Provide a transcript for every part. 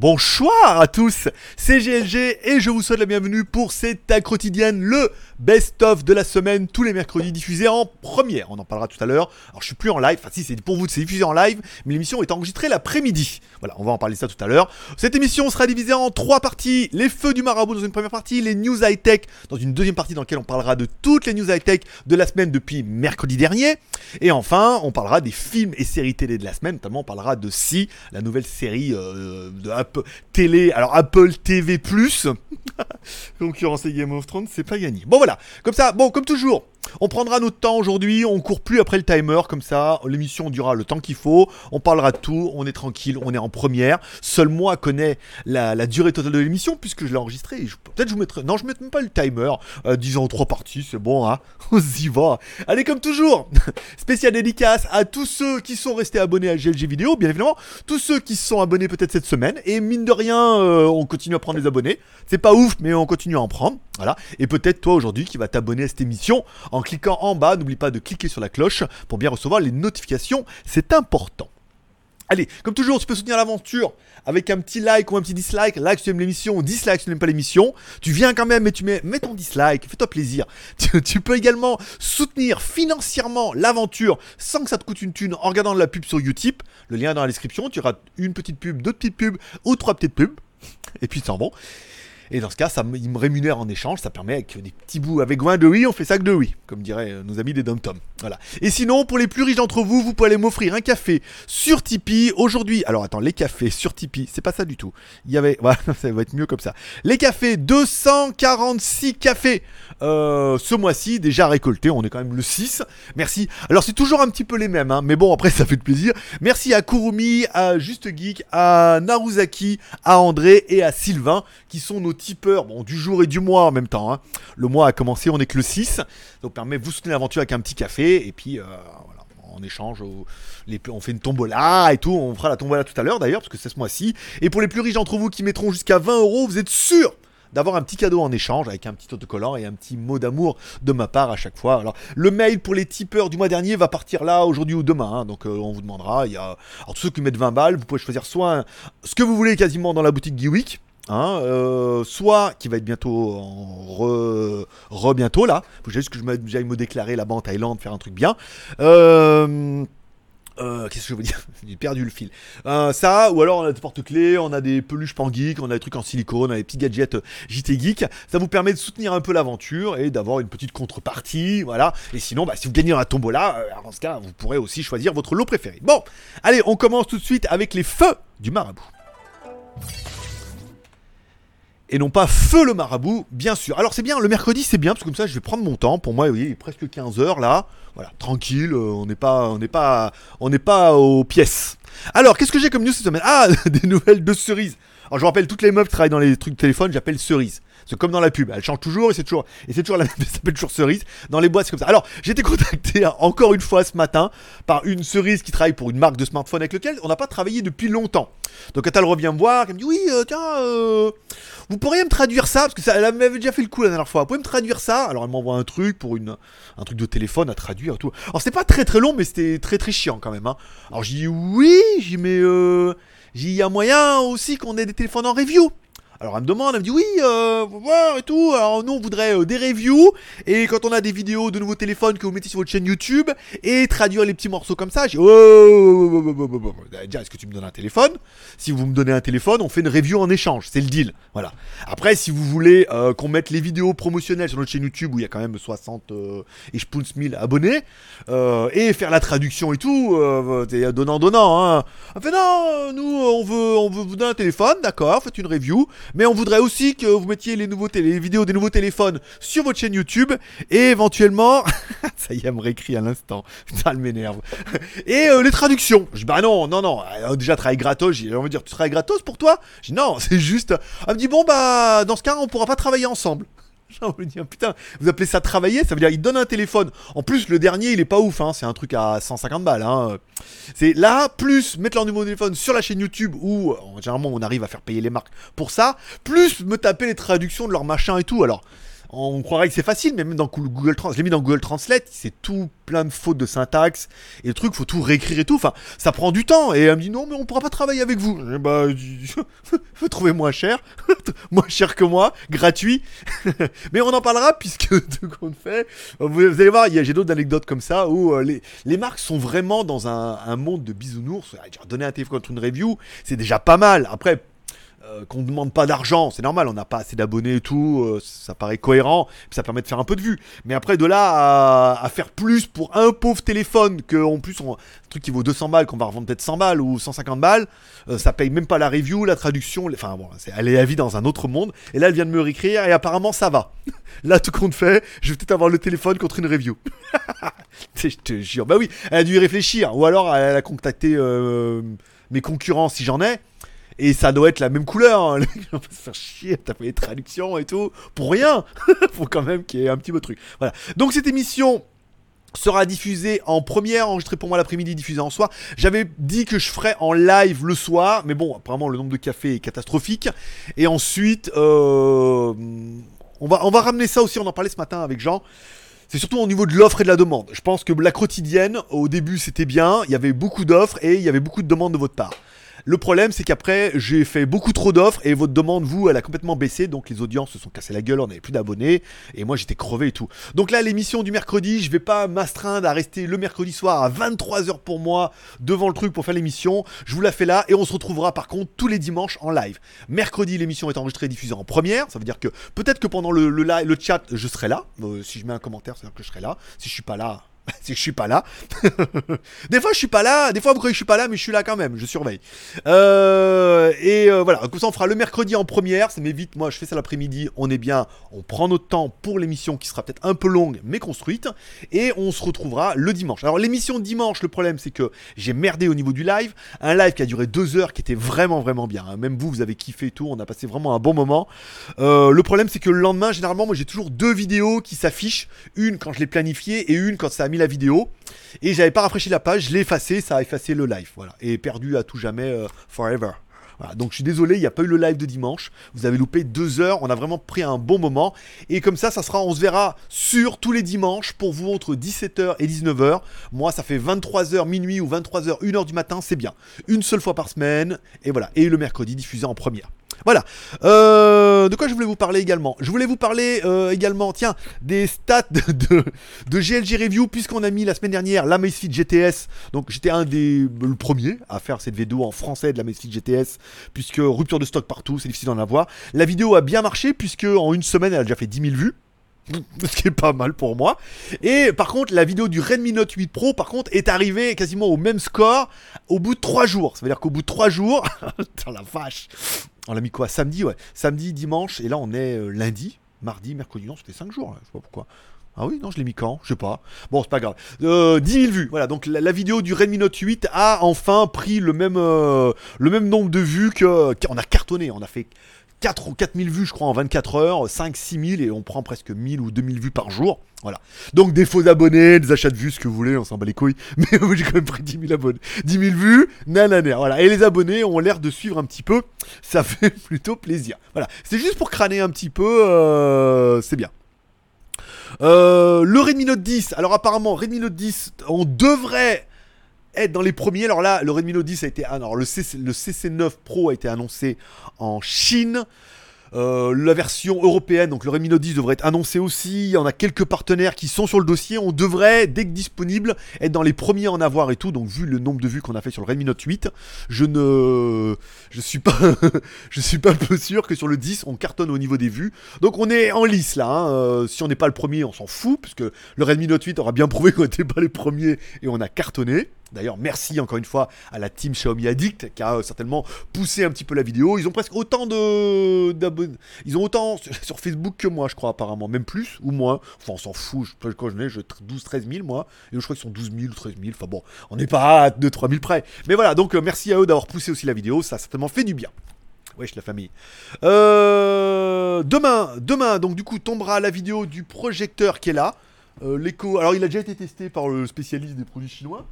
Bonsoir à tous, c'est GLG et je vous souhaite la bienvenue pour cette quotidienne, le best-of de la semaine, tous les mercredis diffusés en première. On en parlera tout à l'heure. Alors je suis plus en live, enfin si c'est pour vous, c'est diffusé en live, mais l'émission est enregistrée l'après-midi. Voilà, on va en parler ça tout à l'heure. Cette émission sera divisée en trois parties. Les feux du marabout dans une première partie, les news high-tech dans une deuxième partie dans laquelle on parlera de toutes les news high-tech de la semaine depuis mercredi dernier. Et enfin, on parlera des films et séries télé de la semaine, notamment on parlera de Si, la nouvelle série euh, de Apple télé, alors Apple TV+, concurrence Game of Thrones, c'est pas gagné. Bon voilà, comme ça, bon comme toujours, on prendra notre temps aujourd'hui, on court plus après le timer, comme ça, l'émission durera le temps qu'il faut, on parlera de tout, on est tranquille, on est en première. Seul moi connais la, durée totale de l'émission, puisque je l'ai enregistré. Peut-être je vous mettrai. Non, je ne mettrai même pas le timer. Euh, disons trois parties, c'est bon, hein. On y va. Allez, comme toujours, spécial dédicace à tous ceux qui sont restés abonnés à GLG Vidéo, bien évidemment, tous ceux qui se sont abonnés peut-être cette semaine, et mine de rien, euh, on continue à prendre des abonnés. C'est pas ouf, mais on continue à en prendre. Voilà. Et peut-être toi aujourd'hui qui va t'abonner à cette émission cliquant en bas. N'oublie pas de cliquer sur la cloche pour bien recevoir les notifications. C'est important. Allez, comme toujours, tu peux soutenir l'aventure avec un petit like ou un petit dislike. Like si tu aimes l'émission, dislike si tu n'aimes pas l'émission. Tu viens quand même et tu mets, ton dislike, fais-toi plaisir. Tu, peux également soutenir financièrement l'aventure sans que ça te coûte une thune en regardant la pub sur Utip. Le lien est dans la description. Tu auras une petite pub, deux petites pubs ou trois petites pubs. Et puis c'est bon. Et dans ce cas, ça, il me rémunère en échange, ça permet avec des petits bouts, avec Gouin de oui, on fait ça que de oui, comme diraient euh, nos amis des Dom. Voilà. Et sinon, pour les plus riches d'entre vous, vous pouvez aller m'offrir un café sur Tipeee. Aujourd'hui, alors attends, les cafés sur Tipeee, c'est pas ça du tout. Il y avait, voilà, ça va être mieux comme ça. Les cafés, 246 cafés euh, ce mois-ci, déjà récoltés, on est quand même le 6. Merci. Alors c'est toujours un petit peu les mêmes, hein, mais bon, après ça fait de plaisir. Merci à Kurumi, à Juste Geek, à Naruzaki, à André et à Sylvain, qui sont nos tipeur bon, du jour et du mois en même temps. Hein. Le mois a commencé, on est que le 6. Donc permet vous soutenir l'aventure avec un petit café. Et puis euh, voilà, en échange, on fait une tombola et tout. On fera la tombola tout à l'heure d'ailleurs, parce que c'est ce mois-ci. Et pour les plus riches d'entre vous qui mettront jusqu'à 20 euros, vous êtes sûr d'avoir un petit cadeau en échange avec un petit autocollant et un petit mot d'amour de ma part à chaque fois. Alors, le mail pour les tipeurs du mois dernier va partir là aujourd'hui ou demain, hein. donc euh, on vous demandera. Il y a alors tous ceux qui mettent 20 balles, vous pouvez choisir soit ce que vous voulez quasiment dans la boutique Geewick, Hein, euh, soit qui va être bientôt en re, bientôt là, faut juste que j'aille me déclarer là-bas en Thaïlande, faire un truc bien. Euh, euh, qu'est-ce que je veux dire? J'ai perdu le fil. ça, ou alors on a des porte-clés, on a des peluches pan-geek, on a des trucs en silicone, on a des petits gadgets JT Geek. Ça vous permet de soutenir un peu l'aventure et d'avoir une petite contrepartie, voilà. Et sinon, bah, si vous gagnez la tombola, dans ce cas, vous pourrez aussi choisir votre lot préféré. Bon, allez, on commence tout de suite avec les feux du marabout et non pas feu le marabout, bien sûr. Alors c'est bien, le mercredi c'est bien, parce que comme ça je vais prendre mon temps. Pour moi, vous voyez, il est presque 15h là. Voilà, tranquille, euh, on n'est pas, on n'est pas, on n'est pas aux pièces. Alors, qu'est-ce que j'ai comme news cette semaine? Ah, des nouvelles de cerises. Alors je rappelle, toutes les meufs qui travaillent dans les trucs de téléphone, j'appelle cerise. C'est comme dans la pub, elle change toujours et c'est toujours, et c'est toujours la même, ça s'appelle toujours cerise. Dans les boîtes, c'est comme ça. Alors, j'ai été contacté encore une fois ce matin par une cerise qui travaille pour une marque de smartphone avec laquelle on n'a pas travaillé depuis longtemps. Donc, quand elle revient me voir, elle me dit Oui, euh, tiens, euh, vous pourriez me traduire ça? Parce que ça, elle m'avait déjà fait le coup la dernière fois. Vous pouvez me traduire ça? Alors, elle m'envoie un truc pour une, un truc de téléphone à traduire et tout. Alors, c'était pas très très long, mais c'était très très chiant quand même. Hein. Alors, j'ai dit Oui, j'ai dit Mais euh, il y a moyen aussi qu'on ait des téléphones en review. Alors elle me demande, elle me dit oui, euh, et tout. Alors nous on voudrait euh, des reviews et quand on a des vidéos de nouveaux téléphones que vous mettez sur votre chaîne YouTube et traduire les petits morceaux comme ça. J'ai oh, déjà est-ce que tu me donnes un téléphone? Si vous me donnez un téléphone, on fait une review en échange, c'est le deal. Voilà. Après si vous voulez euh, qu'on mette les vidéos promotionnelles sur notre chaîne YouTube où il y a quand même 60 et je 1000 abonnés et faire la traduction et tout, donnant donnant. Hein. Fait non, nous on veut on veut vous donner un téléphone, d'accord, faites une review. Mais on voudrait aussi que vous mettiez les, vidéos des nouveaux téléphones sur votre chaîne YouTube. Et éventuellement. ça y est, elle me réécrit à l'instant. Ça m'énerve. Et euh, les traductions. Je bah non, non, non. déjà, travail gratos. J'ai envie de dire, tu travailles gratos pour toi? Je dis non, c'est juste. Elle me dit bon, bah, dans ce cas, on pourra pas travailler ensemble. J'ai envie dire, putain, vous appelez ça travailler Ça veut dire, il donne un téléphone. En plus, le dernier, il est pas ouf, hein, c'est un truc à 150 balles. Hein. C'est là, plus mettre leur de téléphone sur la chaîne YouTube où, généralement, on arrive à faire payer les marques pour ça, plus me taper les traductions de leur machin et tout. Alors, on croirait que c'est facile, mais même dans Google Translate, dans Google Translate, c'est tout plein de fautes de syntaxe et le truc, faut tout réécrire et tout. Enfin, ça prend du temps. Et elle me dit non, mais on pourra pas travailler avec vous. Eh bah, faut trouver moins cher, moins cher que moi, gratuit. mais on en parlera puisque tout compte fait, vous, allez voir, j'ai d'autres anecdotes comme ça où euh, les, marques sont vraiment dans un, monde de bisounours. Donner un téléphone une review, c'est déjà pas mal. Après, euh, qu'on ne demande pas d'argent, c'est normal, on n'a pas assez d'abonnés et tout, euh, ça paraît cohérent, ça permet de faire un peu de vues. Mais après, de là à, faire plus pour un pauvre téléphone, que en plus, un truc qui vaut 200 balles, qu'on va revendre peut-être 100 balles ou 150 balles, euh, ça paye même pas la review, la traduction, enfin bon, elle est à vie dans un autre monde, et là, elle vient de me réécrire, et apparemment, ça va. là, tout compte fait, je vais peut-être avoir le téléphone contre une review. je te jure, bah oui, elle a dû y réfléchir, ou alors elle a contacté mes concurrents si j'en ai. Et ça doit être la même couleur. Hein. On chier, t'as fait les traductions et tout. Pour rien. Faut quand même qu'il y ait un petit de truc. Voilà. Donc cette émission sera diffusée en première, enregistrée pour moi l'après-midi, diffusée en soir. J'avais dit que je ferais en live le soir, mais bon, apparemment le nombre de cafés est catastrophique. Et ensuite, euh, on, va, on va ramener ça aussi, on en parlait ce matin avec Jean. C'est surtout au niveau de l'offre et de la demande. Je pense que la quotidienne, au début, c'était bien, il y avait beaucoup d'offres et il y avait beaucoup de demandes de votre part. Le problème, c'est qu'après, j'ai fait beaucoup trop d'offres et votre demande, vous, elle a complètement baissé. Donc les audiences se sont cassées la gueule, on n'avait plus d'abonnés. Et moi, j'étais crevé et tout. Donc là, l'émission du mercredi, je vais pas m'astreindre à rester le mercredi soir à 23h pour moi devant le truc pour faire l'émission. Je vous la fais là et on se retrouvera par contre tous les dimanches en live. Mercredi, l'émission est enregistrée et diffusée en première. Ça veut dire que peut-être que pendant le, le, le chat, je serai là. Euh, si je mets un commentaire, c'est-à-dire que je serai là. Si je suis pas là, c'est que je suis pas là. des fois je suis pas là, des fois vous croyez que je suis pas là, mais je suis là quand même, je surveille. Euh, et euh, voilà, comme ça on fera le mercredi en première, ça m'évite, moi je fais ça l'après-midi, on est bien, on prend notre temps pour l'émission qui sera peut-être un peu longue mais construite, et on se retrouvera le dimanche. Alors l'émission dimanche, le problème c'est que j'ai merdé au niveau du live, un live qui a duré deux heures, qui était vraiment vraiment bien, hein. même vous vous avez kiffé tout, on a passé vraiment un bon moment. Euh, le problème c'est que le lendemain, généralement moi j'ai toujours deux vidéos qui s'affichent, une quand je l'ai planifiée et une quand ça a mis la vidéo et j'avais pas rafraîchi la page, je l'ai effacé, ça a effacé le live, voilà, et perdu à tout jamais, euh, forever. donc je suis désolé, il n'y a pas eu le live de dimanche. Vous avez loupé deux heures. On a vraiment pris un bon moment. Et comme ça, ça sera, on se verra sur tous les dimanches pour vous entre 17h et 19h. Moi, ça fait 23h minuit ou 23h 1h du matin, c'est bien. Une seule fois par semaine. Et voilà. Et le mercredi diffusé en première. Voilà. Euh, de quoi je voulais vous parler également? Je voulais vous parler euh, également, tiens, des stats de, GLG Review, puisqu'on a mis la semaine dernière la Macefit GTS. Donc j'étais un des le premier à faire cette vidéo en français de la Macefit GTS, puisque rupture de stock partout, c'est difficile d'en avoir. La vidéo a bien marché, puisque en une semaine, elle a déjà fait 10 000 vues ce qui est pas mal pour moi. Et par contre, la vidéo du Redmi Note 8 Pro, par contre, est arrivée quasiment au même score au bout de 3 jours. Ça veut dire qu'au bout de 3 jours, dans la vache, on l'a mis quoi Samedi, ouais. Samedi, dimanche, et là on est euh, lundi, mardi, mercredi, non, c'était 5 jours, là. je sais pas pourquoi. Ah oui, non, je l'ai mis quand Je sais pas. Bon, c'est pas grave. Euh, 10 000 vues. Voilà, donc la, vidéo du Redmi Note 8 a enfin pris le même, euh, le même nombre de vues que. On a cartonné. On a fait 4 ou 4000 vues, je crois, en 24 heures, 5 6000 et on prend presque 1000 ou 2000 vues par jour. Voilà. Donc des faux abonnés, des achats de vues, ce que vous voulez, on s'en bat les couilles. Mais j'ai quand même pris 10 000 abonnés. 10 000 vues, nanana. Voilà. Et les abonnés ont l'air de suivre un petit peu. Ça fait plutôt plaisir. Voilà. C'est juste pour crâner un petit peu. Euh, c'est bien. Euh, le Redmi Note 10. Alors apparemment, Redmi Note 10, on devrait être dans les premiers. Alors là, le Redmi Note 10 a été. Alors le, CC, le CC9 Pro a été annoncé en Chine. Euh, la version européenne, donc le Redmi Note 10 devrait être annoncé aussi. En a quelques partenaires qui sont sur le dossier. On devrait, dès que disponible, être dans les premiers à en avoir et tout. Donc vu le nombre de vues qu'on a fait sur le Redmi Note 8, je ne, je suis pas, je suis pas peu sûr que sur le 10 on cartonne au niveau des vues. Donc on est en lice là. Hein. Euh, si on n'est pas le premier, on s'en fout puisque le Redmi Note 8 aura bien prouvé qu'on n'était pas les premiers et on a cartonné. D'ailleurs, merci encore une fois à la team Xiaomi Addict qui a euh, certainement poussé un petit peu la vidéo. Ils ont presque autant de d'abonnés. Ils ont autant sur Facebook que moi, je crois, apparemment. Même plus ou moins. Enfin, on s'en fout. Je, quand je n'ai, je 12-13 000 moi. Et je crois qu'ils sont 12 000 ou 13 000. Enfin bon, on n'est pas à 2-3 000 près. Mais voilà, donc euh, merci à eux d'avoir poussé aussi la vidéo. Ça a certainement fait du bien. Wesh la famille. Euh, demain, demain, donc du coup, tombera la vidéo du projecteur qui est là. L'écho. Alors, il a déjà été testé par le spécialiste des produits chinois.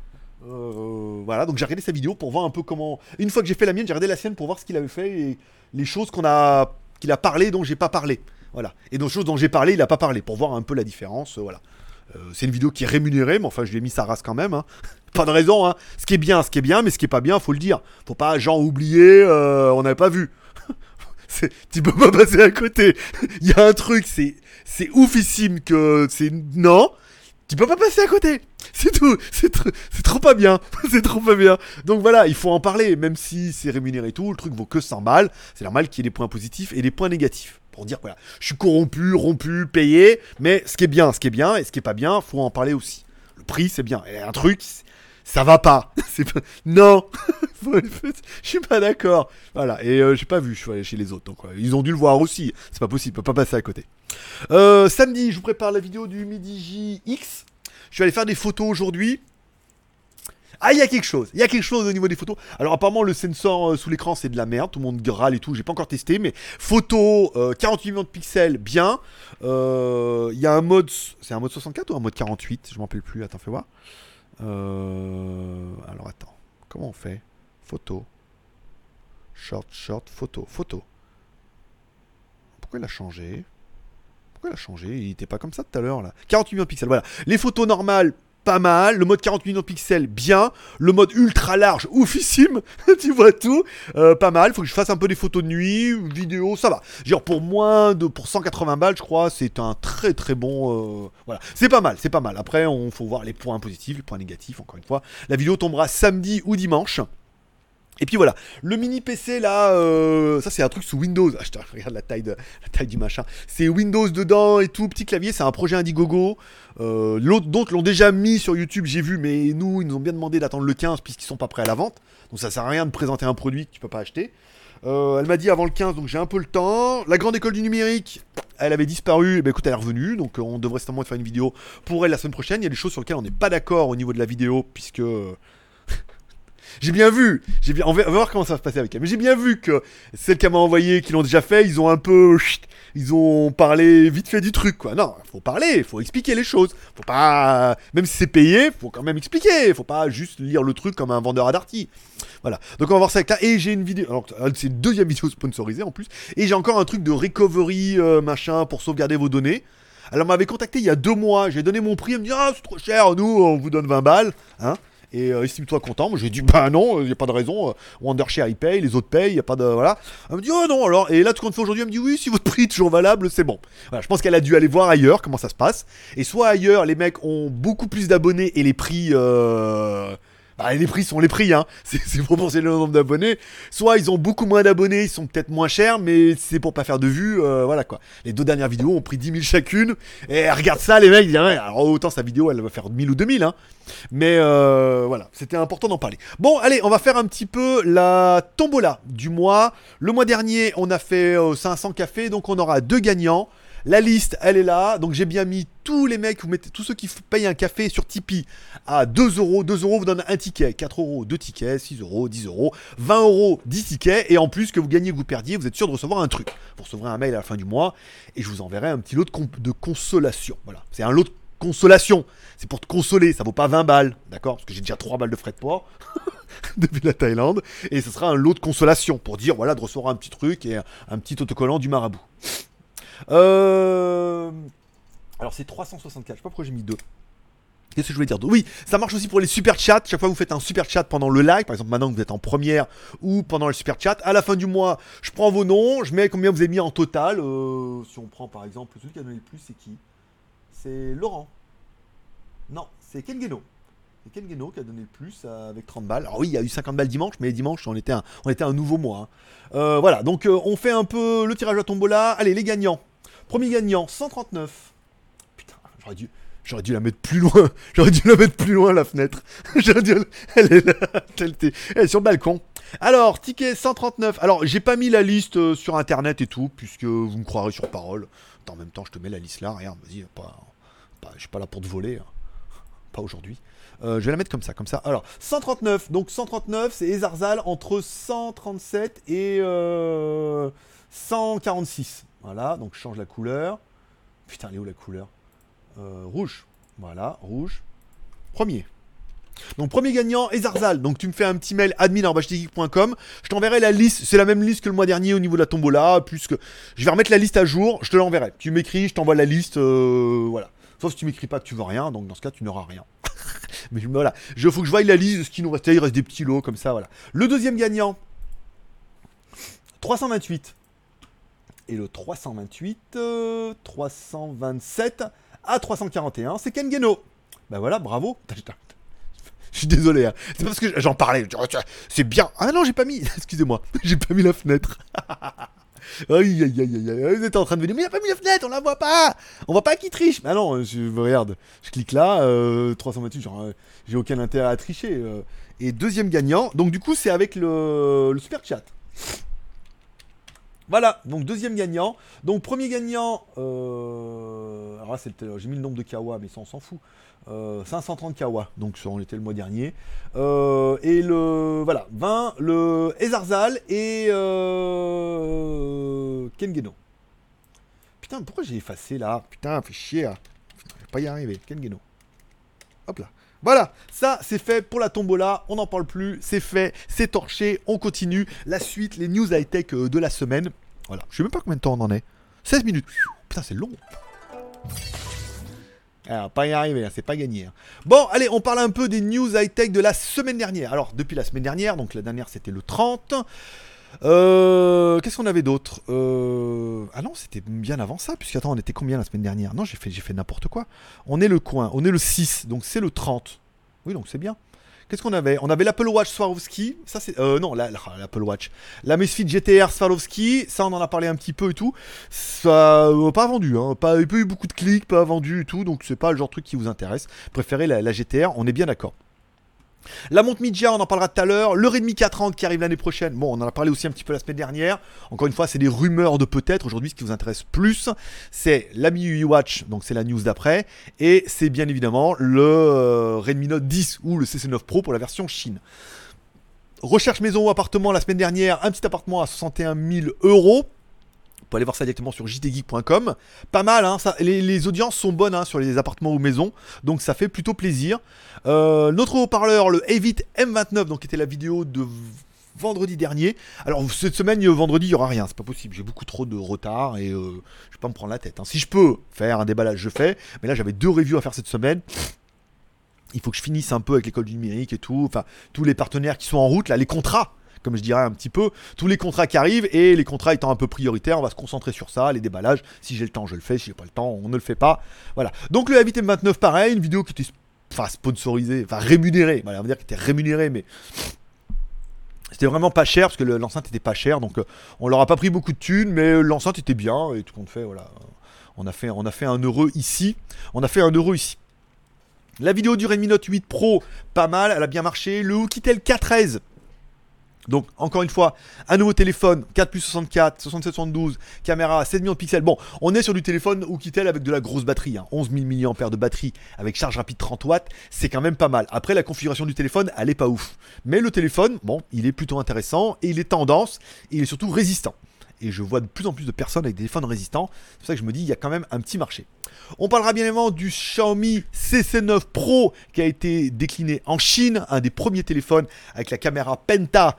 Euh, voilà, donc j'ai regardé sa vidéo pour voir un peu comment. Une fois que j'ai fait la mienne, j'ai regardé la sienne pour voir ce qu'il avait fait et les choses qu'on a qu'il a parlé dont j'ai pas parlé. Voilà. Et d'autres choses dont j'ai parlé, il a pas parlé, pour voir un peu la différence. euh, voilà. Euh, c'est une vidéo qui est rémunérée, mais enfin, je lui ai mis sa race quand même. hein. pas de raison. Hein. Ce qui est bien, ce qui est bien, mais ce qui est pas bien, faut le dire. Faut pas, genre, oublier, on n'avait pas vu. Tu peux pas passer à côté. Il y a un truc, c'est c'est oufissime que c'est non. Tu peux pas passer à côté. C'est tout. C'est tr- trop pas bien. c'est trop pas bien. Donc voilà, il faut en parler, même si c'est rémunéré et tout. Le truc vaut que 100 balles. C'est normal qu'il y ait des points positifs et des points négatifs. Pour dire voilà, je suis corrompu, rompu, payé. Mais ce qui est bien, ce qui est bien et ce qui est pas bien, faut en parler aussi. Le prix, c'est bien. Et un truc, ça va pas. Pas... Non. Je suis pas d'accord. Voilà. Et euh, j'ai pas vu. Je suis allé chez les autres. Donc euh, ils ont dû le voir aussi. C'est pas possible. Peut pas passer à côté. Euh, samedi, je vous prépare la vidéo du Midi JX. Je vais aller faire des photos aujourd'hui. Ah, il y a quelque chose. Il y a quelque chose au niveau des photos. Alors, apparemment, le sensor euh, sous l'écran, c'est de la merde. Tout le monde râle et tout. J'ai pas encore testé. Mais photo, euh, 48 millions de pixels, bien. Euh, Il y a un mode. C'est un mode 64 ou un mode 48 Je m'en rappelle plus. Attends, fais voir. Euh, alors, attends. Comment on fait? Photo. Short, short, photo. Photo. Pourquoi il a changé? Pourquoi il a changé? Il était pas comme ça tout à l'heure là. 48 millions de pixels, voilà. Les photos normales, pas mal. Le mode 48 millions de pixels, bien. Le mode ultra large, oufissime. tu vois tout. Euh, pas mal. Faut que je fasse un peu des photos de nuit, vidéo, ça va. Genre pour moins de. Pour 180 balles, je crois, c'est un très très bon. euh, voilà. C'est pas mal, c'est pas mal. Après, on faut voir les points positifs, les points négatifs, encore une fois. La vidéo tombera samedi ou dimanche. Et puis voilà, le mini PC là, euh, ça c'est un truc sous Windows. Ah, regarde la taille, de, la taille du machin. C'est Windows dedans et tout, petit clavier, c'est un projet Indiegogo. Euh, D'autres l'ont déjà mis sur YouTube, j'ai vu, mais nous, ils nous ont bien demandé d'attendre le 15 puisqu'ils sont pas prêts à la vente. Donc ça sert à rien de présenter un produit que tu peux pas acheter. Euh, elle m'a dit avant le 15, donc j'ai un peu le temps. La grande école du numérique, elle avait disparu, ben écoute, elle est revenue, donc euh, on devrait certainement faire une vidéo pour elle la semaine prochaine. Il y a des choses sur lesquelles on n'est pas d'accord au niveau de la vidéo, puisque j'ai bien vu, j'ai bien, on va, voir comment ça va se passer avec elle. Mais j'ai bien vu que celles qu'elle m'a envoyées, qui l'ont déjà fait, ils ont un peu, ils ont parlé vite fait du truc, quoi. Non, faut parler, faut expliquer les choses. Faut pas, même si c'est payé, faut quand même expliquer. Faut pas juste lire le truc comme un vendeur à Darty. Voilà. Donc on va voir ça avec là. Et j'ai une vidéo, alors euh, c'est une deuxième vidéo sponsorisée en plus. Et j'ai encore un truc de recovery euh, machin pour sauvegarder vos données. Alors m'avait contacté il y a deux mois, j'ai donné mon prix, elle me dit ah c'est trop cher, nous on vous donne 20 balles, hein. Et euh, estime-toi content. Moi j'ai dit bah non, il n'y a pas de raison. Wondershare il paye, les autres payent, il n'y a pas de voilà. Elle me dit oh non alors. Et là tout compte fait aujourd'hui, elle me dit oui si votre prix est toujours valable, c'est bon. Voilà, je pense qu'elle a dû aller voir ailleurs comment ça se passe. Et soit ailleurs les mecs ont beaucoup plus d'abonnés et les prix. euh, bah, les prix sont les prix, hein. C'est proportionnel au nombre d'abonnés. Soit ils ont beaucoup moins d'abonnés, ils sont peut-être moins chers, mais c'est pour pas faire de vues, euh, voilà quoi. Les deux dernières vidéos ont pris 10 000 chacune. Et regarde ça, les mecs, alors autant sa vidéo, elle va faire 1000 ou 2000, hein. Mais euh, voilà, c'était important d'en parler. Bon, allez, on va faire un petit peu la tombola du mois. Le mois dernier, on a fait euh, 500 cafés, donc on aura deux gagnants. La liste, elle est là. Donc j'ai bien mis tous les mecs, vous mettez, tous ceux qui payent un café sur Tipeee à 2 euros. 2 euros vous donne un ticket. 4 euros, 2 tickets. 6 euros, 10 euros. 20 euros, 10 tickets. Et en plus, que vous gagnez, que vous perdiez, vous êtes sûr de recevoir un truc. Vous recevrez un mail à la fin du mois. Et je vous enverrai un petit lot de, consolation. Voilà. C'est un lot de consolation. C'est pour te consoler. Ça vaut pas 20 balles. D'accord? Parce que j'ai déjà 3 balles de frais de port. depuis la Thaïlande. Et ce sera un lot de consolation pour dire voilà, de recevoir un petit truc et un petit autocollant du marabout. Euh... Alors c'est 364, je sais pas pourquoi j'ai mis 2. Qu'est-ce que je voulais dire Oui, ça marche aussi pour les super chats. Chaque fois que vous faites un super chat pendant le live, par exemple maintenant que vous êtes en première ou pendant le super chat, à la fin du mois, je prends vos noms, je mets combien vous avez mis en total. Euh, si on prend par exemple celui qui a donné le plus, c'est qui? C'est Laurent. Non, c'est Ken C'est Ken qui a donné le plus avec 30 balles? Alors oui, il y a eu 50 balles dimanche, mais dimanche, on était un, on était un nouveau mois. hein. Euh, voilà, donc euh, on fait un peu le tirage à tombola. Allez, les gagnants. Premier gagnant, 139. Putain, j'aurais dû, j'aurais dû la mettre plus loin. J'aurais dû la mettre plus loin, la fenêtre. j'aurais dû, elle est là, elle est sur le balcon. Alors, ticket 139. Alors, j'ai pas mis la liste euh, sur internet et tout, puisque vous me croirez sur parole. En même temps, je te mets la liste là. Regarde, vas-y, pas, pas, je suis pas là pour te voler. hein. Pas aujourd'hui. Euh, je vais la mettre comme ça, comme ça. Alors, 139. Donc, 139, c'est Ezarzal entre 137 et euh, 146. Voilà, donc je change la couleur. Putain, elle est où la couleur? Euh, Rouge. Voilà, rouge. Premier. Donc premier gagnant, Ezarzal. Donc tu me fais un petit mail admin.com. Je t'enverrai la liste. C'est la même liste que le mois dernier au niveau de la tombola. Puisque je vais remettre la liste à jour. Je te l'enverrai. Tu m'écris, je t'envoie la liste. euh, voilà. Sauf si tu m'écris pas que tu veux rien. Donc dans ce cas, tu n'auras rien. Mais je- voilà. Il faut que je voie la liste de ce qui nous restait. Il reste des petits lots comme ça. Voilà. Le deuxième gagnant, 328. Et le 328, euh, 327 à 341, c'est Ken Geno. Bah voilà, bravo. Je suis désolé, hein. c'est parce que j'en parlais. Je oh, C'est bien. Ah non, j'ai pas mis. Excusez-moi, j'ai pas mis la fenêtre. Aïe, aïe, aïe, aïe, aïe. Vous êtes en train de me dire, mais il a pas mis la fenêtre, on la voit pas. On voit pas qui triche. Ah non, je, regarde, je clique là, euh, 328, genre, euh, j'ai aucun intérêt à tricher. euh. Et deuxième gagnant, donc du coup, c'est avec le super chat. Voilà, donc deuxième gagnant. Donc premier gagnant, euh... alors là, j'ai mis le nombre de kawa, mais ça on s'en fout. Euh, 530 kawa, donc ça on était le mois dernier. Euh, et le voilà, 20, le Ezarzal et euh... Kengeno. Putain, pourquoi j'ai effacé là? Putain, fait chier. Putain, je vais pas y arriver. Kengeno. Hop là. Voilà, ça c'est fait pour la tombola, on n'en parle plus, c'est fait, c'est torché, on continue. La suite, les news high-tech euh, de la semaine. Voilà, je sais même pas combien de temps on en est. 16 minutes. Putain, c'est long. Alors, pas y arriver, hein, c'est pas gagné. hein. Bon, allez, on parle un peu des news high-tech de la semaine dernière. Alors, depuis la semaine dernière, donc la dernière c'était le 30. Euh, Qu'est-ce qu'on avait d'autre Euh, Ah non, c'était bien avant ça, puisque attends, on était combien la semaine dernière? Non, j'ai fait, fait n'importe quoi. On est le coin, on est le 6, donc c'est le 30. Oui, donc c'est bien. Qu'est-ce qu'on avait? On avait l'Apple Watch Swarovski, ça c'est... Euh, non, la- la- l'Apple Watch. La Misfit GTR Swarovski, ça on en a parlé un petit peu et tout. Ça euh, pas vendu, hein. pas, pas eu beaucoup de clics, pas vendu et tout, donc c'est pas le genre de truc qui vous intéresse. Préférez la, la GTR, on est bien d'accord. La montre Midja, on en parlera tout à l'heure. Le Redmi 430 qui arrive l'année prochaine. Bon, on en a parlé aussi un petit peu la semaine dernière. Encore une fois, c'est des rumeurs de peut-être. Aujourd'hui, ce qui vous intéresse plus, c'est la MIUI Watch, donc c'est la news d'après. Et c'est bien évidemment le euh, Redmi Note 10 ou le CC9 Pro pour la version Chine. Recherche maison ou appartement la semaine dernière, un petit appartement à 61 000 euros. Vous pouvez aller voir ça directement sur jtgeek.com. Pas mal, hein, les, audiences sont bonnes hein, sur les appartements ou maisons, donc ça fait plutôt plaisir. Euh, notre haut-parleur, le Avit M29, donc qui était la vidéo de vendredi dernier. Alors cette semaine, euh, vendredi, il y aura rien, c'est pas possible. J'ai beaucoup trop de retard et euh, je vais pas me prendre la tête. hein. Si je peux faire un déballage, je fais. Mais là, j'avais deux reviews à faire cette semaine. Il faut que je finisse un peu avec l'école du numérique et tout. Enfin, tous les partenaires qui sont en route, là, les contrats comme je dirais un petit peu, tous les contrats qui arrivent et les contrats étant un peu prioritaires, on va se concentrer sur ça, les déballages. Si j'ai le temps, je le fais. Si j'ai pas le temps, on ne le fait pas. Voilà. Donc le Avit M29, pareil, une vidéo qui était enfin sponsorisée, enfin rémunérée. Voilà, on va dire qu'elle était rémunérée, mais c'était vraiment pas cher parce que le- l'enceinte était pas chère, donc euh, on leur a pas pris beaucoup de thunes, mais euh, l'enceinte était bien et tout compte fait, voilà. On a fait, on a fait un heureux ici. On a fait un heureux ici. La vidéo du Redmi Note 8 Pro, pas mal, elle a bien marché. Le Oukitel K13. Donc, encore une fois, un nouveau téléphone, 4 plus 64, 6772, caméra, 7 millions de pixels. Bon, on est sur du téléphone Oukitel avec de la grosse batterie, hein, 11 000 mAh de batterie avec charge rapide 30 watts, c'est quand même pas mal. Après, la configuration du téléphone, elle est pas ouf. Mais le téléphone, bon, il est plutôt intéressant et il est tendance il est surtout résistant. Et je vois de plus en plus de personnes avec des téléphones résistants. C'est pour ça que je me dis, il y a quand même un petit marché. On parlera bien évidemment du Xiaomi CC9 Pro qui a été décliné en Chine, un des premiers téléphones avec la caméra Penta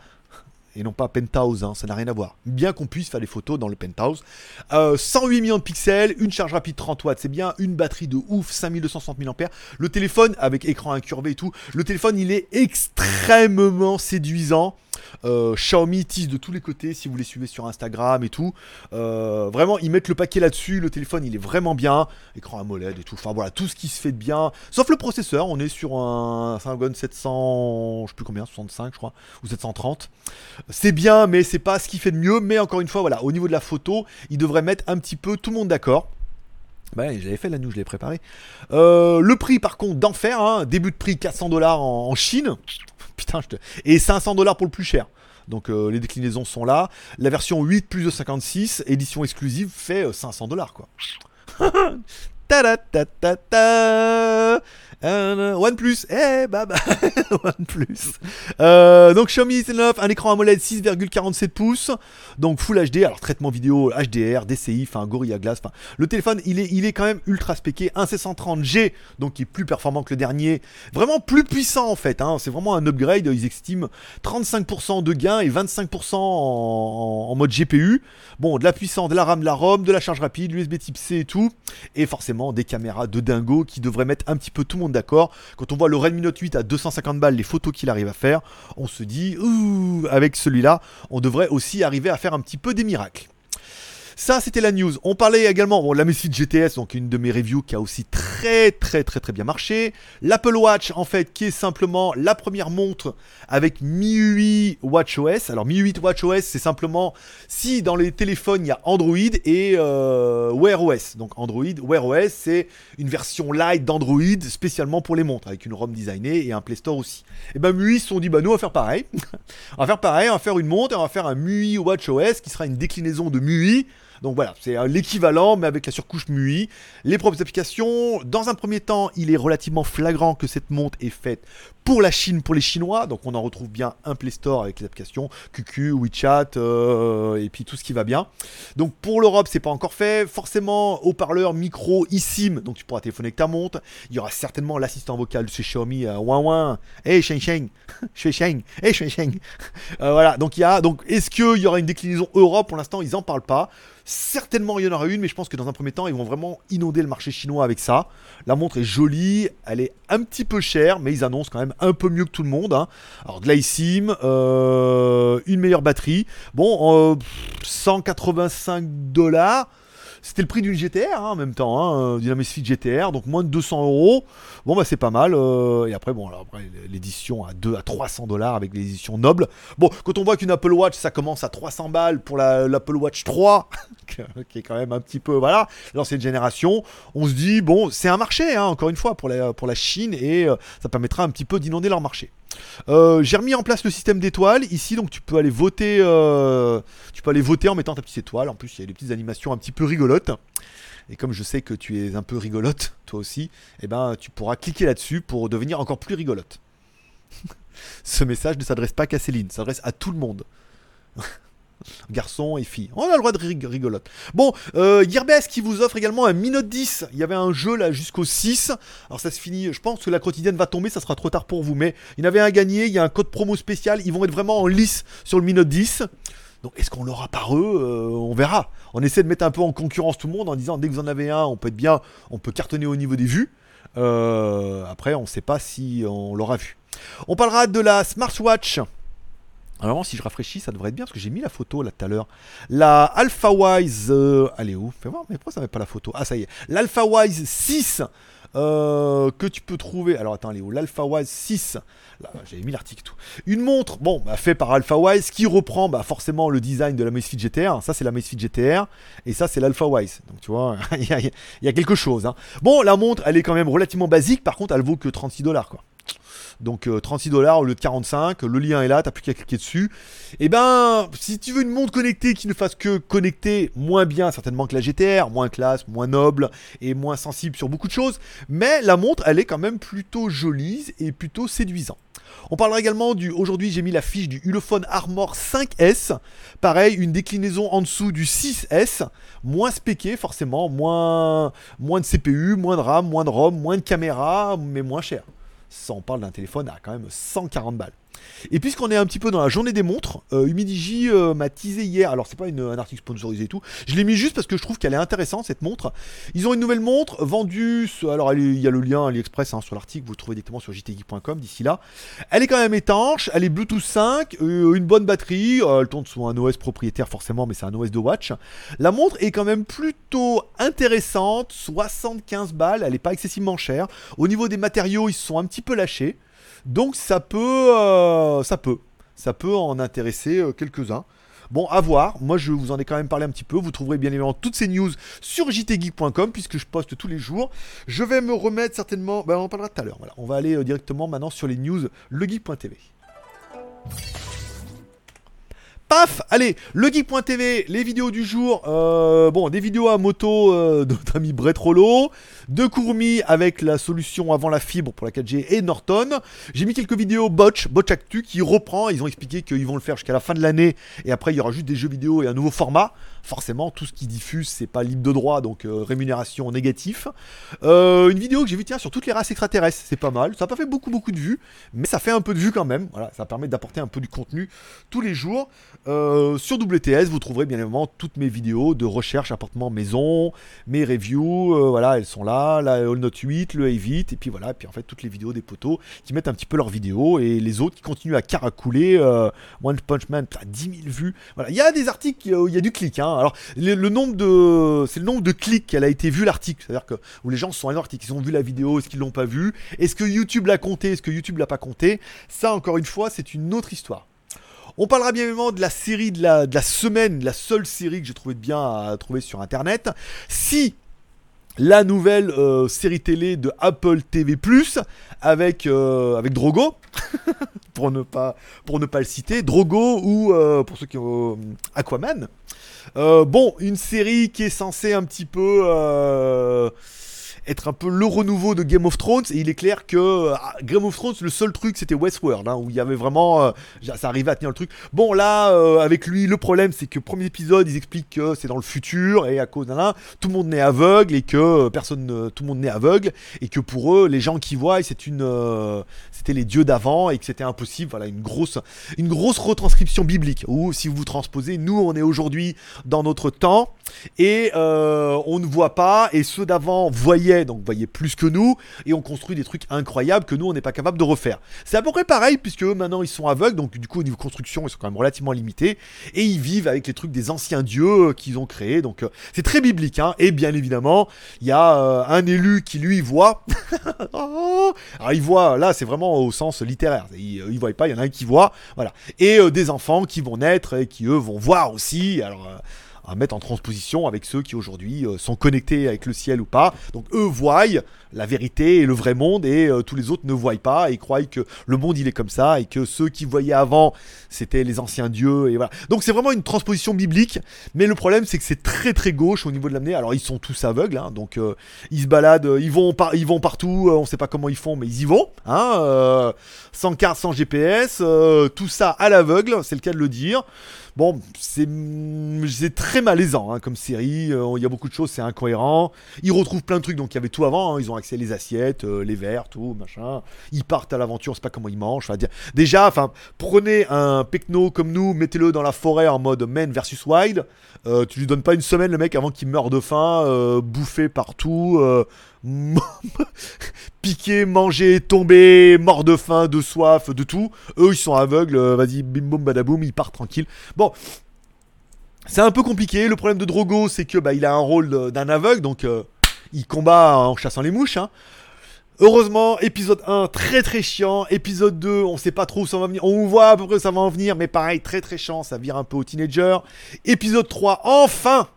et non pas penthouse, hein, ça n'a rien à voir. Bien qu'on puisse faire des photos dans le penthouse. Euh, 108 millions de pixels, une charge rapide 30 watts, c'est bien, une batterie de ouf, 5260 mAh. Le téléphone, avec écran incurvé et tout, le téléphone il est extrêmement séduisant. Euh, Xiaomi tease de tous les côtés si vous les suivez sur Instagram et tout. Euh, vraiment, ils mettent le paquet là-dessus. Le téléphone, il est vraiment bien. Écran AMOLED et tout. Enfin voilà, tout ce qui se fait de bien. Sauf le processeur. On est sur un Snapdragon 700, je sais plus combien, 65 je crois, ou 730. C'est bien, mais c'est pas ce qui fait de mieux. Mais encore une fois, voilà, au niveau de la photo, ils devraient mettre un petit peu tout le monde d'accord. Bah, j'avais fait la news, je l'ai préparé. Euh, le prix, par contre, d'enfer, hein, début de prix 400 dollars en Chine. Putain, je te... et 500 dollars pour le plus cher. Donc euh, les déclinaisons sont là. La version 8 plus de 56, édition exclusive, fait euh, 500 dollars quoi. ta ta ta ta euh, OnePlus, eh bah bah, OnePlus. Euh, donc Xiaomi c 9, un écran AMOLED 6,47 pouces, donc Full HD, alors traitement vidéo HDR, DCI, enfin Gorilla Glass, le téléphone il est, il est quand même ultra spéqué, un C130G, donc qui est plus performant que le dernier, vraiment plus puissant en fait, hein, c'est vraiment un upgrade, ils estiment 35% de gain et 25% en, en, mode GPU, bon de la puissance, de la RAM, de la ROM, de la charge rapide, l'USB type C et tout, et forcément des caméras de dingo qui devraient mettre un petit peu tout le monde d'accord. Quand on voit le Redmi Note 8 à 250 balles, les photos qu'il arrive à faire, on se dit, ouh, avec celui-là, on devrait aussi arriver à faire un petit peu des miracles. Ça, c'était la news. On parlait également, bon, la Messi GTS, donc une de mes reviews qui a aussi très très très très bien marché. L'Apple Watch, en fait, qui est simplement la première montre avec MIUI WatchOS. Alors MIUI WatchOS, c'est simplement si dans les téléphones il y a Android et euh, Wear OS. Donc Android, Wear OS, c'est une version light d'Android spécialement pour les montres, avec une ROM designée et un Play Store aussi. Et ben MIUI se sont dit, bah nous on va faire pareil. on va faire pareil, on va faire une montre et on va faire un MIUI WatchOS qui sera une déclinaison de MIUI donc voilà, c'est l'équivalent, mais avec la surcouche MUI. Les propres applications, dans un premier temps, il est relativement flagrant que cette montre est faite pour la Chine, pour les Chinois. Donc on en retrouve bien un Play Store avec les applications QQ, WeChat euh, et puis tout ce qui va bien. Donc pour l'Europe, c'est pas encore fait. Forcément, haut-parleur, micro, eSIM, donc tu pourras téléphoner avec ta montre. Il y aura certainement l'assistant vocal de chez Xiaomi, euh, ouin ouin, hey Sheng Sheng, Sheng Sheng, hey Sheng Sheng. Euh, voilà, donc il y a, donc est-ce qu'il y aura une déclinaison Europe? Pour l'instant, ils en parlent pas. Certainement, il y en aura une, mais je pense que dans un premier temps, ils vont vraiment inonder le marché chinois avec ça. La montre est jolie, elle est un petit peu chère, mais ils annoncent quand même un peu mieux que tout le monde. Hein. Alors, de l'iSIM, euh, une meilleure batterie. Bon, 185 euh, dollars. C'était le prix d'une GTR hein, en même temps, hein, d'une Amazfit GTR, donc moins de 200 euros. Bon, bah c'est pas mal. Euh, et après, bon, l'édition à 2 à 300 dollars avec l'édition noble. Bon, quand on voit qu'une Apple Watch, ça commence à 300 balles pour l'Apple Watch 3, qui est quand même un petit peu, voilà, l'ancienne génération, on se dit, bon, c'est un marché, hein, encore une fois, pour la, pour la Chine, et euh, ça permettra un petit peu d'inonder leur marché. Euh, j'ai remis en place le système d'étoiles ici, donc tu peux aller voter. Euh, tu peux aller voter en mettant ta petite étoile. En plus, il y a des petites animations un petit peu rigolotes. Et comme je sais que tu es un peu rigolote, toi aussi, eh ben, tu pourras cliquer là-dessus pour devenir encore plus rigolote. Ce message ne s'adresse pas qu'à Céline, s'adresse à tout le monde. Garçons et filles. On a le droit de rigolote. Bon, euh, Gearbest qui vous offre également un Mi Note 10. Il y avait un jeu là jusqu'au 6. Alors ça se finit, je pense que la quotidienne va tomber, ça sera trop tard pour vous. Mais il y en avait un à gagner, il y a un code promo spécial. Ils vont être vraiment en lice sur le Mi Note 10. Donc est-ce qu'on l'aura par eux? Euh, On verra. On essaie de mettre un peu en concurrence tout le monde en disant dès que vous en avez un, on peut être bien, on peut cartonner au niveau des vues. Euh, après, on ne sait pas si on l'aura vu. On parlera de la smartwatch alors si je rafraîchis, ça devrait être bien parce que j'ai mis la photo là tout à l'heure. La AlphaWise, euh, elle est où? Fais voir, mais pourquoi ça met pas la photo? Ah ça y est, l'AlphaWise 6 euh, que tu peux trouver. Alors attends, elle est où? L'AlphaWise 6. Là, j'avais mis l'article tout. Une montre, bon, bah, fait par AlphaWise qui reprend bah, forcément le design de la Amazfit GTR. Ça c'est la Amazfit GTR et ça c'est l'AlphaWise. Donc tu vois, il y, a quelque chose. Hein. Bon, la montre, elle est quand même relativement basique. Par contre, elle vaut que 36 dollars quoi. Donc 36 euh, dollars au lieu de 45. Le lien est là, t'as plus qu'à cliquer dessus. Et eh ben, si tu veux une montre connectée qui ne fasse que connecter moins bien certainement que la GTR, moins classe, moins noble et moins sensible sur beaucoup de choses, mais la montre, elle est quand même plutôt jolie et plutôt séduisante. On parlera également du. Aujourd'hui, j'ai mis la fiche du Ulefone Armor 5S. Pareil, une déclinaison en dessous du 6S. Moins spéqué, forcément. Moins, moins de CPU, moins de RAM, moins de ROM, moins de caméra, mais moins cher. Ça, on parle d'un téléphone à quand même 140 balles. Et puisqu'on est un petit peu dans la journée des montres, euh, Humidigi euh, m'a teasé hier. Alors, c'est pas un article sponsorisé et tout. Je l'ai mis juste parce que je trouve qu'elle est intéressante cette montre. Ils ont une nouvelle montre vendue. Alors, il y a le lien AliExpress hein, sur l'article. Vous le trouvez directement sur jtgeek.com d'ici là. Elle est quand même étanche. Elle est Bluetooth 5. Euh, une bonne batterie. elle tourne sur un OS propriétaire forcément, mais c'est un OS de watch. La montre est quand même plutôt intéressante. 75 balles. Elle n'est pas excessivement chère. Au niveau des matériaux, ils se sont un petit peu lâchés. Donc ça peut, euh, ça peut, ça peut en intéresser euh, quelques-uns. Bon, à voir. Moi, je vous en ai quand même parlé un petit peu. Vous trouverez bien évidemment toutes ces news sur jtgeek.com puisque je poste tous les jours. Je vais me remettre certainement. Ben, on en parlera tout à l'heure. Voilà. On va aller euh, directement maintenant sur les news legeek.tv. Paf Allez, le geek.tv, les vidéos du jour. Bon, des vidéos à moto de notre ami Brett Rollo, de Courmi avec la solution avant la fibre pour la 4G et Norton. J'ai mis quelques vidéos Botch, Botch Actu qui reprend. Ils ont expliqué qu'ils vont le faire jusqu'à la fin de l'année et après il y aura juste des jeux vidéo et un nouveau format. Forcément, tout ce qu'ils diffusent, c'est pas libre de droit, donc euh, rémunération négatif. Euh, une vidéo que j'ai vue tiens sur toutes les races extraterrestres, c'est pas mal. Ça n'a pas fait beaucoup beaucoup de vues, mais ça fait un peu de vues quand même. Voilà, ça permet d'apporter un peu du contenu tous les jours. Euh, sur WTS, vous trouverez bien évidemment toutes mes vidéos de recherche appartement maison, mes reviews, voilà, elles sont là, la All Note 8, le A8, et puis voilà, et puis en fait toutes les vidéos des potos qui mettent un petit peu leurs vidéos, et les autres qui continuent à caracouler, euh, One Punch Man, putain, 10 000 vues, voilà, il y a des articles il y a du clic, hein. alors le, le nombre de, c'est le nombre de clics qu'elle a été vue l'article, c'est-à-dire que où les gens sont allés l'article, ils ont vu la vidéo, est-ce qu'ils l'ont pas vu, est-ce que YouTube l'a compté, est-ce que YouTube l'a pas compté, ça encore une fois c'est une autre histoire. On parlera bien évidemment de la série de la, de la semaine, la seule série que j'ai trouvé de bien à trouver sur internet. Si la nouvelle euh, série télé de Apple TV avec, euh, avec Drogo, pour, ne pas, pour ne pas le citer, Drogo ou euh, pour ceux qui ont euh, Aquaman. Euh, bon, une série qui est censée un petit peu euh, être un peu le renouveau de Game of Thrones et il est clair que ah, Game of Thrones le seul truc c'était Westworld hein, où il y avait vraiment euh, ça arrivait à tenir le truc. Bon là euh, avec lui le problème c'est que premier épisode ils expliquent que c'est dans le futur et à cause d'un tout le monde n'est aveugle et que euh, personne ne- tout le monde n'est aveugle et que pour eux les gens qui voient c'était les dieux d'avant et que c'était impossible. Voilà une grosse une grosse retranscription biblique où si vous transposez nous on est aujourd'hui dans notre temps et on ne voit pas et ceux d'avant voyaient donc voyaient plus que nous et on construit des trucs incroyables que nous on n'est pas capable de refaire c'est à peu près pareil puisque maintenant ils sont aveugles donc du coup au niveau construction ils sont quand même relativement limités et ils vivent avec les trucs des anciens dieux euh, qu'ils ont créés donc euh, c'est très biblique hein. et bien évidemment il y a euh, un élu qui lui voit Oh alors il voit là c'est vraiment au sens littéraire il, il voit pas il y en a un qui voit voilà et des enfants qui vont naître et qui eux vont voir aussi alors à mettre en transposition avec ceux qui aujourd'hui euh, sont connectés avec le ciel ou pas. Donc eux voient la vérité et le vrai monde et euh, tous les autres ne voient pas et croient que le monde il est comme ça et que ceux qui voyaient avant c'était les anciens dieux et voilà. Donc c'est vraiment une transposition biblique, mais le problème c'est que c'est très très gauche au niveau de l'amener. Alors ils sont tous aveugles, hein, donc euh, ils se baladent, euh, ils vont par, ils vont partout, euh, on sait pas comment ils font, mais ils y vont, hein, euh, sans carte, sans GPS, tout ça à l'aveugle, c'est le cas de le dire. Bon, c'est c'est très malaisant hein, comme série. euh, Il y a beaucoup de choses, c'est incohérent. Ils retrouvent plein de trucs, donc il y avait tout avant. hein, Ils ont accès les assiettes, euh, les verres, tout, machin. Ils partent à l'aventure, sait pas comment ils mangent. Déjà, enfin, prenez un pecno comme nous, mettez-le dans la forêt en mode man versus wild. Euh, tu lui donnes pas une semaine le mec avant qu'il meure de faim, bouffé partout. piqué, mangé, tombé, mort de faim, de soif, de tout. Eux, ils sont aveugles, euh, vas-y, bim boum badaboum, ils partent tranquilles. Bon, c'est un peu compliqué. Le problème de Drogo, c'est que bah, il a un rôle d'un aveugle, donc euh, il combat en chassant les mouches. hein. Heureusement, épisode 1, très très chiant. Épisode 2, on sait pas trop où ça va venir. On voit à peu près où ça va en venir, mais pareil, très très chiant, ça vire un peu au teenager. Épisode 3, enfin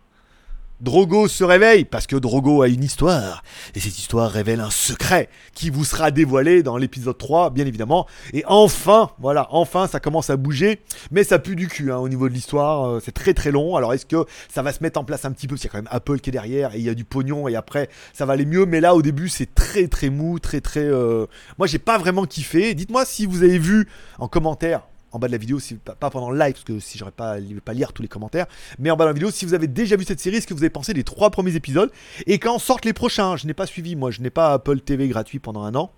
Drogo se réveille parce que Drogo a une histoire et cette histoire révèle un secret qui vous sera dévoilé dans l'épisode 3 bien évidemment. Et enfin voilà enfin ça commence à bouger mais ça pue du cul hein, au niveau de l'histoire euh, c'est très très long. Alors est-ce que ça va se mettre en place un petit peu? Parce qu'il y a quand même Apple qui est derrière et il y a du pognon et après ça va aller mieux. Mais là au début c'est très très mou très très euh, moi j'ai pas vraiment kiffé. Dites-moi si vous avez vu en commentaire en bas de la vidéo, pas, pendant le live, parce que si j'aurais pas, pas lire tous les commentaires, mais en bas de la vidéo, si vous avez déjà vu cette série, ce que vous avez pensé des trois premiers épisodes, et quand sortent les prochains, je n'ai pas suivi, moi, je n'ai pas Apple TV gratuit pendant un an.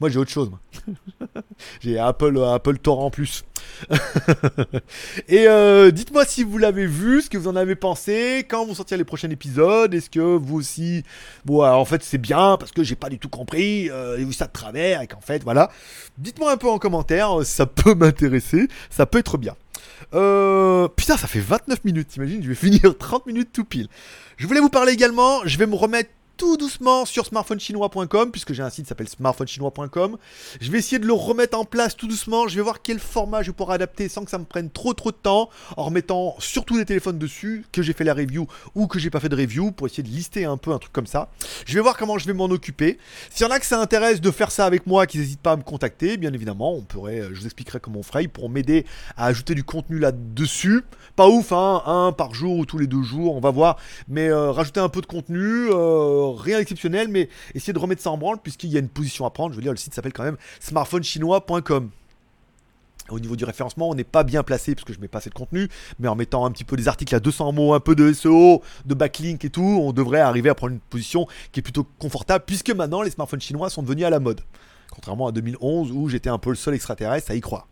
Moi, j'ai autre chose, j'ai Apple, euh, Apple Torrent plus. et euh, dites-moi si vous l'avez vu, ce que vous en avez pensé, quand vont sortir les prochains épisodes, est-ce que vous aussi, bon, alors, en fait, c'est bien parce que j'ai pas du tout compris, euh, j'ai vu ça de travers et qu'en fait, voilà. Dites-moi un peu en commentaire, euh, ça peut m'intéresser, ça peut être bien. Euh, putain, ça fait 29 minutes, t'imagines, je vais finir 30 minutes tout pile. Je voulais vous parler également, je vais me remettre tout doucement sur smartphonechinois.com, puisque j'ai un site qui s'appelle smartphonechinois.com. Je vais essayer de le remettre en place tout doucement. Je vais voir quel format je pourrai adapter sans que ça me prenne trop trop de temps, en remettant surtout des téléphones dessus, que j'ai fait la review ou que j'ai pas fait de review, pour essayer de lister un peu un truc comme ça. Je vais voir comment je vais m'en occuper. S'il y en a que ça intéresse de faire ça avec moi, qu'ils n'hésitent pas à me contacter, bien évidemment, on pourrait, je vous expliquerai comment on ferait pour m'aider à ajouter du contenu là-dessus. Pas ouf, hein, un par jour ou tous les deux jours, on va voir. Mais euh, rajouter un peu de contenu, euh, rien d'exceptionnel, mais essayer de remettre ça en branle puisqu'il y a une position à prendre. Je veux dire, le site s'appelle quand même smartphonechinois.com. Au niveau du référencement, on n'est pas bien placé parce que je mets pas assez de contenu, mais en mettant un petit peu des articles à 200 mots, un peu de SEO, de backlink et tout, on devrait arriver à prendre une position qui est plutôt confortable puisque maintenant les smartphones chinois sont devenus à la mode. Contrairement à 2011 où j'étais un peu le seul extraterrestre à y croire.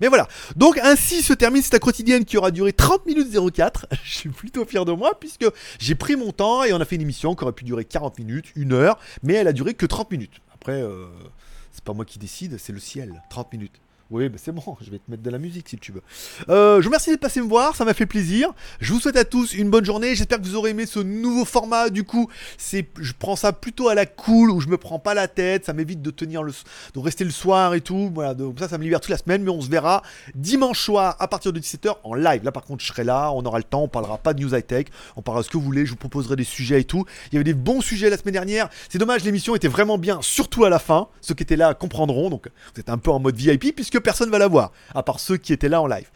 Mais voilà. Donc ainsi se termine cette quotidienne qui aura duré 30 minutes 04. Je suis plutôt fier de moi puisque j'ai pris mon temps et on a fait une émission qui aurait pu durer 40 minutes, une heure, mais elle a duré que 30 minutes. Après, euh, c'est pas moi qui décide, c'est le ciel. 30 minutes. Oui, mais c'est bon, je vais te mettre de la musique si tu veux. Euh, je vous remercie d'être passé me voir, ça m'a fait plaisir. Je vous souhaite à tous une bonne journée. J'espère que vous aurez aimé ce nouveau format. Du coup, c'est, je prends ça plutôt à la cool, où je me prends pas la tête. Ça m'évite de tenir le, de rester le soir et tout. Voilà, donc ça, ça me libère toute la semaine. Mais on se verra dimanche soir à partir de 17h en live. Là, par contre, je serai là. On aura le temps. On parlera pas de news high tech. On parlera de ce que vous voulez. Je vous proposerai des sujets et tout. Il y avait des bons sujets la semaine dernière. C'est dommage, l'émission était vraiment bien, surtout à la fin. Ceux qui étaient là comprendront. Donc, vous êtes un peu en mode VIP puisque personne va la voir à part ceux qui étaient là en live.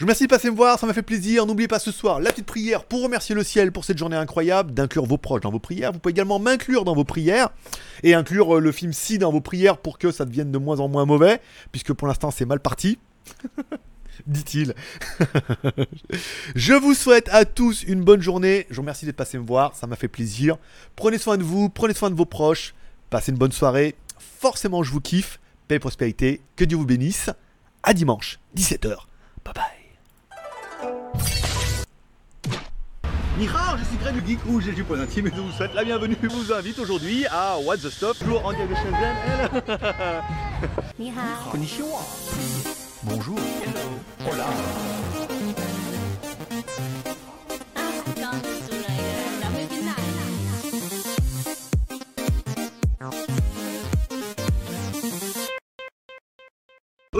Je vous remercie de passer me voir, ça m'a fait plaisir. N'oubliez pas ce soir la petite prière pour remercier le ciel pour cette journée incroyable, d'inclure vos proches dans vos prières. Vous pouvez également m'inclure dans vos prières et inclure euh, le film Si dans vos prières pour que ça devienne de moins en moins mauvais, puisque pour l'instant c'est mal parti. Dit-il. Je vous souhaite à tous une bonne journée. Je vous remercie d'être passé me voir, ça m'a fait plaisir. Prenez soin de vous, prenez soin de vos proches. Passez une bonne soirée. Forcément, je vous kiffe. Paix et prospérité. Que Dieu vous bénisse. À dimanche, 17h. Bye bye. Nihao, je suis Greg le Geek ou GG Intime et je vous souhaite la bienvenue. Je vous invite aujourd'hui à What the Stuff, toujours en direct de Shenzhen. Nihao. Konnichiwa. Bonjour. Hola.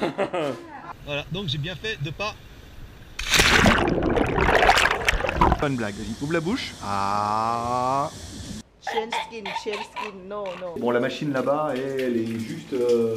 voilà, donc j'ai bien fait de pas. Pas une blague, vas-y, ouvre la bouche. Ah. Chain skin, chain skin, no, no. Bon, la machine là-bas, elle est juste. Euh...